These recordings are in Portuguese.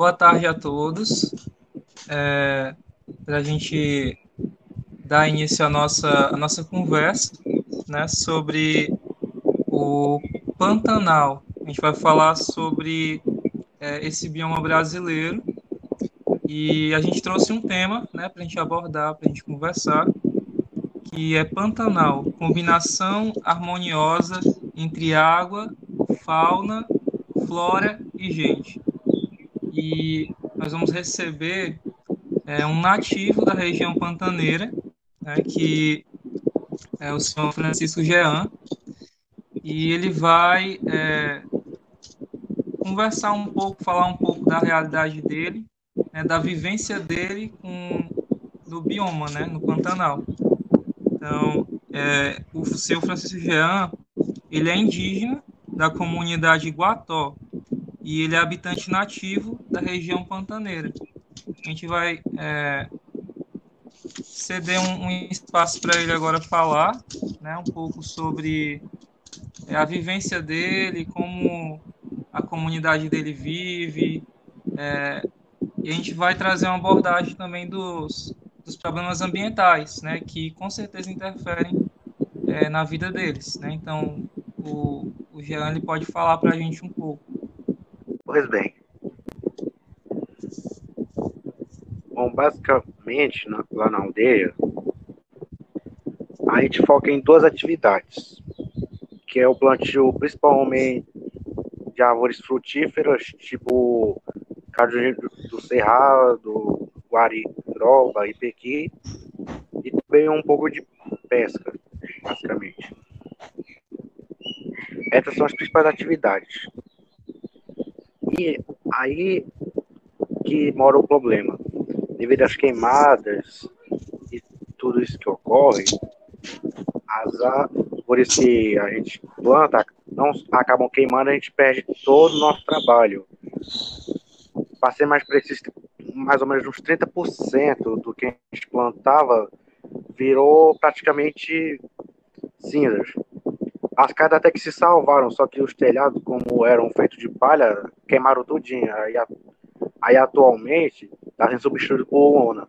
boa tarde a todos. É, Para a gente dar início à nossa, à nossa conversa né, sobre o Pantanal. A gente vai falar sobre é, esse bioma brasileiro e a gente trouxe um tema né, para a gente abordar, para a gente conversar, que é Pantanal, combinação harmoniosa entre água, fauna, flora e gente. E nós vamos receber é, um nativo da região pantaneira, né, que é o senhor Francisco Jean, e ele vai é, conversar um pouco, falar um pouco da realidade dele, né, da vivência dele com, no bioma, né, no Pantanal. Então, é, o seu Francisco Jean, ele é indígena da comunidade Guató e ele é habitante nativo da região pantaneira. A gente vai é, ceder um, um espaço para ele agora falar, né, um pouco sobre é, a vivência dele, como a comunidade dele vive, é, e a gente vai trazer uma abordagem também dos, dos problemas ambientais, né, que com certeza interferem é, na vida deles, né? Então, o, o Jean ele pode falar para a gente um pouco. Pois bem. Bom, basicamente, na, lá na aldeia, a gente foca em duas atividades, que é o plantio principalmente de árvores frutíferas, tipo cajueiro do cerrado, guariroba e pequi, e também um pouco de pesca, basicamente. Essas são as principais atividades. E aí que mora o problema. Devido às queimadas e tudo isso que ocorre, as árvores que a gente planta não acabam queimando, a gente perde todo o nosso trabalho. Para ser mais preciso, mais ou menos uns 30% do que a gente plantava virou praticamente cinzas. As casas até que se salvaram, só que os telhados, como eram feitos de palha, queimaram tudinho. Aí, aí atualmente está sendo substituído por lona.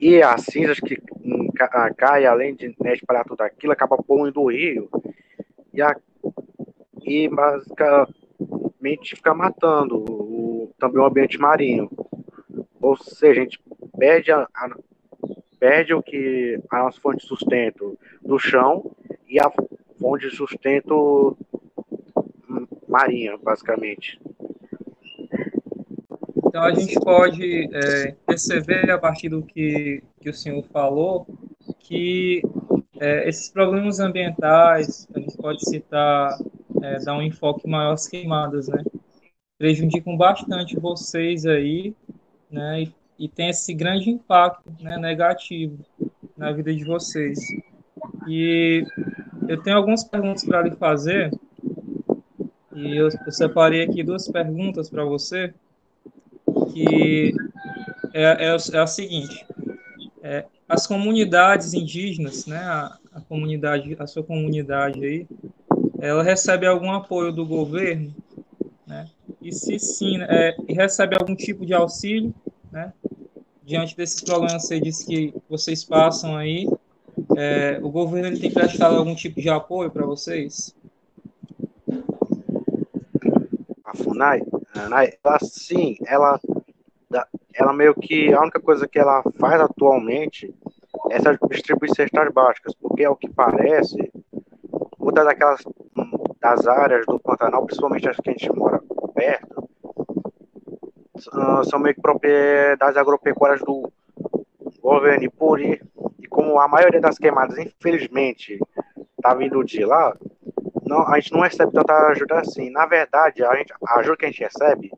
E as cinzas que caem, além de né, espalhar tudo aquilo, acaba poluindo o rio. E, a, e basicamente fica matando o, também o ambiente marinho. Ou seja, a gente perde a, a perde o que a nossa fonte de sustento do chão e a fonte de sustento marinha, basicamente. Então a gente pode é, perceber a partir do que, que o senhor falou que é, esses problemas ambientais, a gente pode citar, é, dar um enfoque maior às queimadas, né? Prejudicam bastante vocês aí, né? E e tem esse grande impacto né, negativo na vida de vocês. E eu tenho algumas perguntas para lhe fazer, e eu, eu separei aqui duas perguntas para você, que é, é, é a seguinte, é, as comunidades indígenas, né, a, a, comunidade, a sua comunidade aí, ela recebe algum apoio do governo, né, e se sim, é, recebe algum tipo de auxílio, né, diante desses problemas você disse que vocês passam aí, é, o governo ele tem prestado algum tipo de apoio para vocês? A FUNAI, ela sim, ela, ela meio que a única coisa que ela faz atualmente é distribuir cestas básicas, porque é o que parece, muitas daquelas das áreas do Pantanal, principalmente as que a gente mora perto, são meio que propriedades agropecuárias do governo por e como a maioria das queimadas, infelizmente, tá vindo de lá, não, a gente não recebe tanta ajuda assim. Na verdade, a, gente, a ajuda que a gente recebe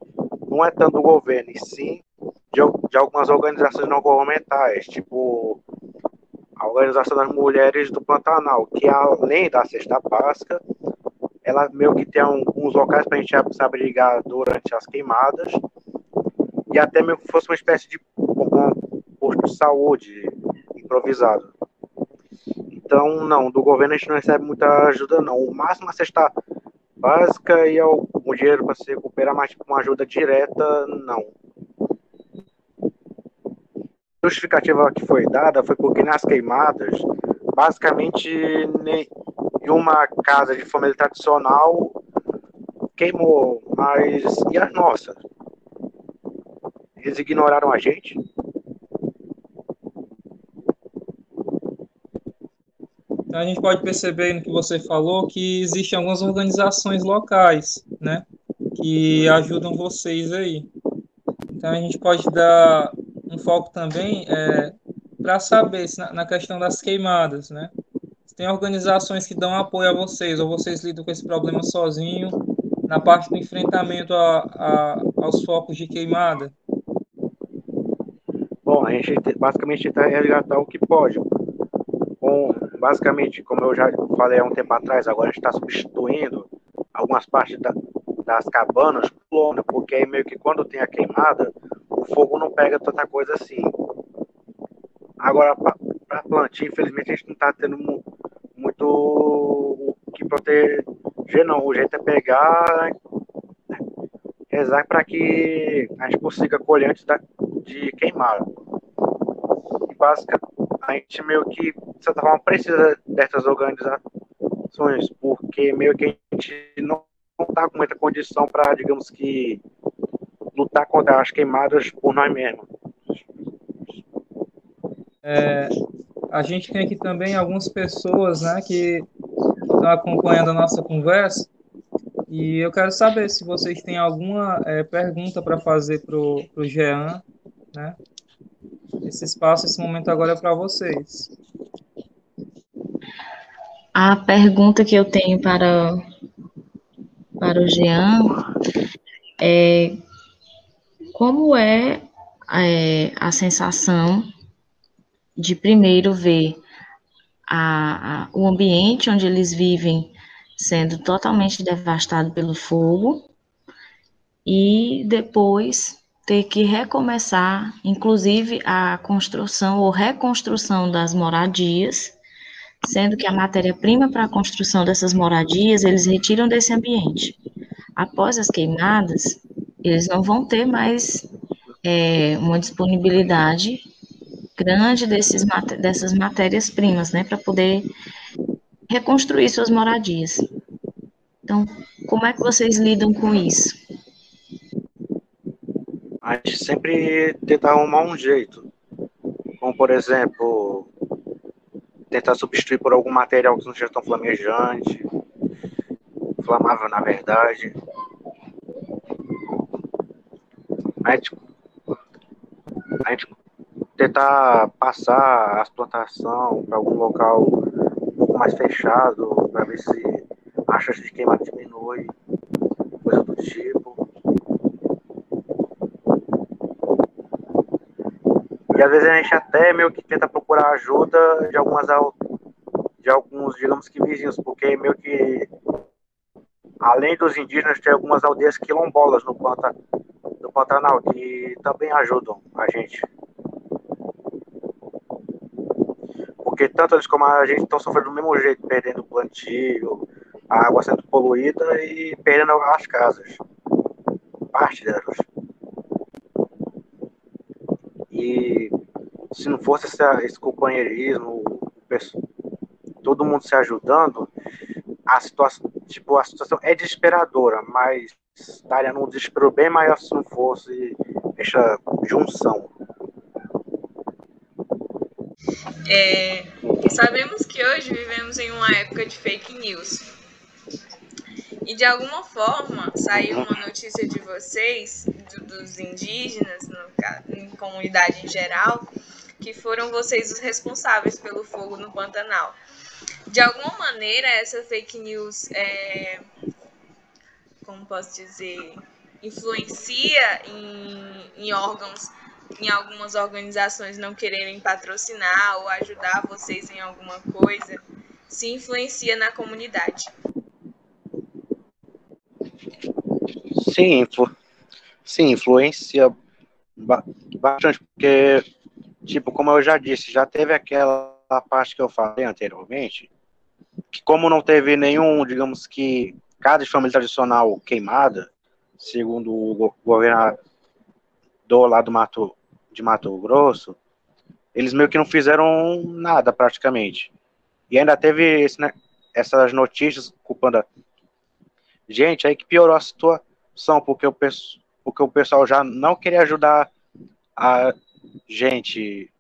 não é tanto do governo, e sim de, de algumas organizações não governamentais, tipo a Organização das Mulheres do Pantanal, que além da cesta básica, ela meio que tem alguns locais para a gente se abrigar durante as queimadas e até mesmo que fosse uma espécie de um posto de saúde improvisado. Então, não, do governo a gente não recebe muita ajuda, não. O máximo a cesta básica e algum dinheiro para se recuperar, mas tipo, uma ajuda direta, não. A justificativa que foi dada foi porque nas queimadas, basicamente, nenhuma casa de família tradicional queimou, mas e as nossas? Eles ignoraram a gente? Então a gente pode perceber no que você falou que existem algumas organizações locais, né, que ajudam vocês aí. Então a gente pode dar um foco também é, para saber se na, na, questão das queimadas, né? Se tem organizações que dão apoio a vocês ou vocês lidam com esse problema sozinho na parte do enfrentamento a, a, aos focos de queimada. Bom, a gente basicamente tenta resgatar o que pode. Basicamente, como eu já falei há um tempo atrás, agora a gente está substituindo algumas partes da, das cabanas por lona, porque aí meio que quando tem a queimada, o fogo não pega tanta coisa assim. Agora, para plantio, infelizmente, a gente não está tendo muito o que proteger, não. O jeito é pegar, rezar para que a gente consiga colher antes da, de queimar. E basicamente, a gente meio que, de certa forma, precisa dessas organizações, porque meio que a gente não está com muita condição para, digamos que, lutar contra as queimadas por nós mesmos. É, a gente tem aqui também algumas pessoas né, que estão acompanhando a nossa conversa e eu quero saber se vocês têm alguma é, pergunta para fazer para o Jean, né? Esse espaço, esse momento agora é para vocês. A pergunta que eu tenho para, para o Jean é como é, é a sensação de primeiro ver a, a, o ambiente onde eles vivem sendo totalmente devastado pelo fogo e depois ter que recomeçar, inclusive a construção ou reconstrução das moradias, sendo que a matéria-prima para a construção dessas moradias eles retiram desse ambiente. Após as queimadas, eles não vão ter mais é, uma disponibilidade grande desses, dessas matérias-primas, né, para poder reconstruir suas moradias. Então, como é que vocês lidam com isso? a gente sempre tenta arrumar um jeito. Como, por exemplo, tentar substituir por algum material que não seja tão flamejante, inflamável na verdade. A gente, a gente tentar passar as plantações para algum local um pouco mais fechado, para ver se a chance de queimar diminui, coisa do tipo. E às vezes a gente até meio que tenta procurar ajuda de algumas de alguns, digamos que vizinhos, porque meio que além dos indígenas tem algumas aldeias quilombolas no, Panta, no Pantanal que também ajudam a gente. Porque tanto eles como a gente estão sofrendo do mesmo jeito, perdendo plantio, a água sendo poluída e perdendo as casas. Parte delas. E se não fosse esse, esse companheirismo, todo mundo se ajudando, a situação, tipo, a situação é desesperadora, mas estaria num desespero bem maior se não fosse essa junção. É, sabemos que hoje vivemos em uma época de fake news. E de alguma forma saiu uma notícia de vocês, do, dos indígenas, no, em comunidade em geral, que foram vocês os responsáveis pelo fogo no Pantanal. De alguma maneira, essa fake news, é, como posso dizer, influencia em, em órgãos, em algumas organizações não quererem patrocinar ou ajudar vocês em alguma coisa, se influencia na comunidade. Sim, influ... sim, influencia bastante, porque, tipo, como eu já disse, já teve aquela parte que eu falei anteriormente, que como não teve nenhum, digamos que, casa de família tradicional queimada, segundo o governador lá do Mato, de Mato Grosso, eles meio que não fizeram nada praticamente. E ainda teve esse, né, essas notícias culpando a gente aí que piorou a situação, porque o, porque o pessoal já não queria ajudar a gente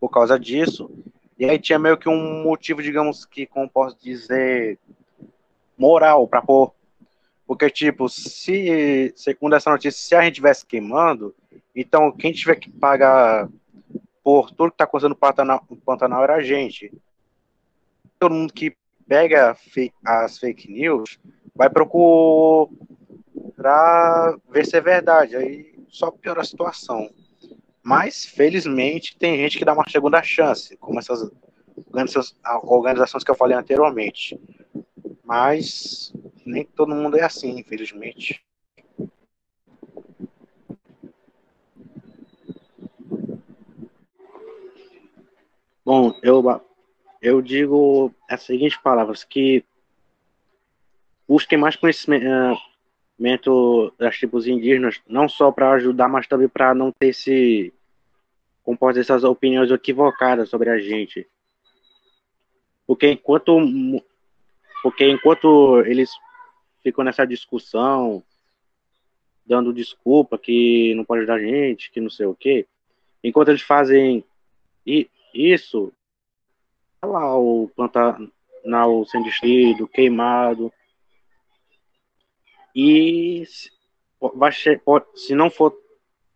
por causa disso. E aí tinha meio que um motivo, digamos que, como posso dizer, moral para pôr. Porque, tipo, se, segundo essa notícia, se a gente estivesse queimando, então quem tiver que pagar por tudo que está acontecendo no Pantanal, no Pantanal era a gente. Todo mundo que pega as fake news vai procurar ver se é verdade. Aí só piora a situação. Mas, felizmente, tem gente que dá uma segunda chance, como essas organizações que eu falei anteriormente. Mas nem todo mundo é assim, infelizmente. Bom, eu, eu digo as seguintes palavras, que busquem mais conhecimento das tribos indígenas, não só para ajudar, mas também para não ter esse, dizer, essas opiniões equivocadas sobre a gente. Porque enquanto, porque enquanto eles ficam nessa discussão, dando desculpa que não pode ajudar a gente, que não sei o quê, enquanto eles fazem isso, tá lá o Pantanal sendo destruído, queimado, e vai ser, pode, se não for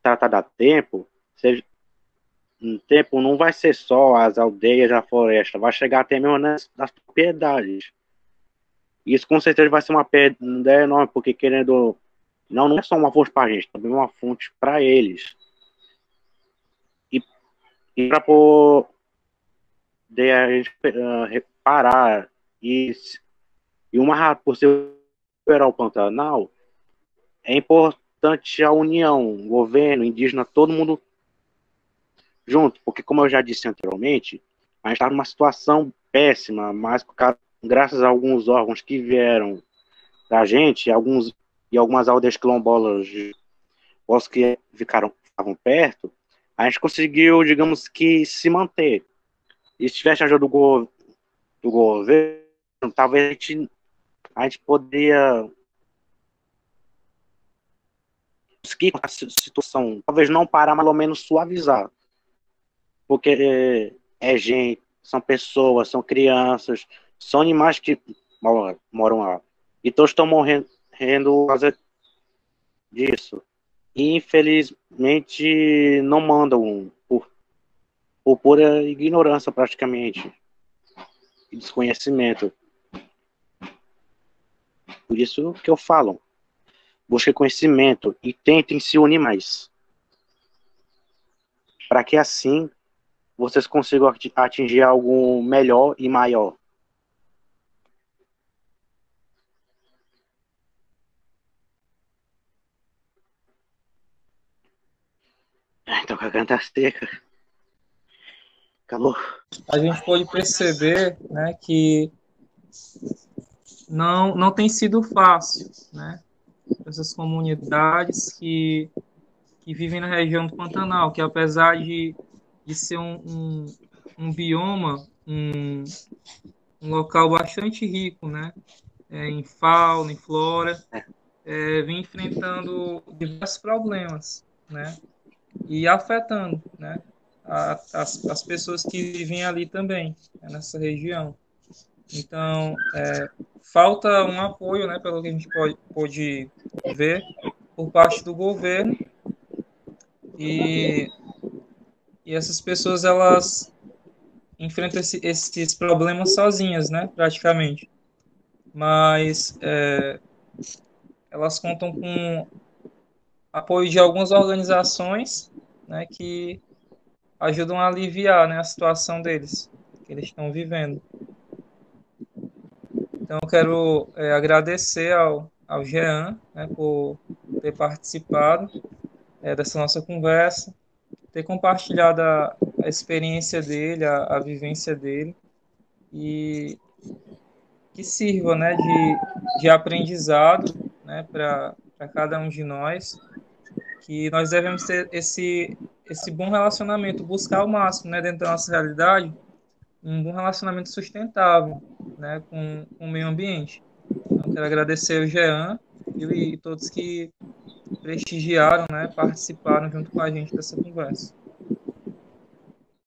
tratado a tempo, seja, um tempo não vai ser só as aldeias, a floresta, vai chegar até mesmo nas, nas propriedades. Isso com certeza vai ser uma perda enorme, porque querendo. Não, não é só uma fonte para a gente, também é uma fonte para eles. E, e para poder a gente uh, reparar e, e uma rápido possível recuperar o Pantanal, é importante a união, governo, indígena, todo mundo junto, porque como eu já disse anteriormente, a gente está numa situação péssima, mas graças a alguns órgãos que vieram da gente, alguns e algumas aldeias quilombolas, os que ficaram estavam perto, a gente conseguiu, digamos que, se manter. E se tivesse ajuda do, go do governo, talvez a gente a gente poderia conseguir a situação, talvez não parar, mas pelo menos suavizar. Porque é, é gente, são pessoas, são crianças, são animais que moram, lá. E todos estão morrendo por causa disso. E infelizmente não mandam por, por pura ignorância praticamente. E desconhecimento. Por isso que eu falo, busque conhecimento e tentem se unir mais. Para que assim vocês consigam atingir algo melhor e maior. Então, garganta seca. Acabou. A gente pode perceber né, que não, não tem sido fácil, né? Essas comunidades que, que vivem na região do Pantanal, que apesar de, de ser um, um, um bioma, um, um local bastante rico, né? É, em fauna, em flora, é, vem enfrentando diversos problemas, né? E afetando, né? A, as, as pessoas que vivem ali também, né, nessa região. Então, é, falta um apoio, né, pelo que a gente pode, pode ver, por parte do governo. E, e essas pessoas, elas enfrentam esse, esses problemas sozinhas, né, praticamente. Mas é, elas contam com apoio de algumas organizações, né, que ajudam a aliviar, né, a situação deles, que eles estão vivendo. Então, eu quero é, agradecer ao, ao Jean né, por ter participado é, dessa nossa conversa, ter compartilhado a, a experiência dele, a, a, vivência dele, e que sirva né, de, de aprendizado né, para cada um de nós, que nós devemos ter esse, esse bom relacionamento, buscar o máximo né, dentro da nossa realidade, um bom relacionamento sustentável né, com, com o meio ambiente. Então, quero agradecer o Jean e, e todos que prestigiaram, né, participaram junto com a gente dessa conversa.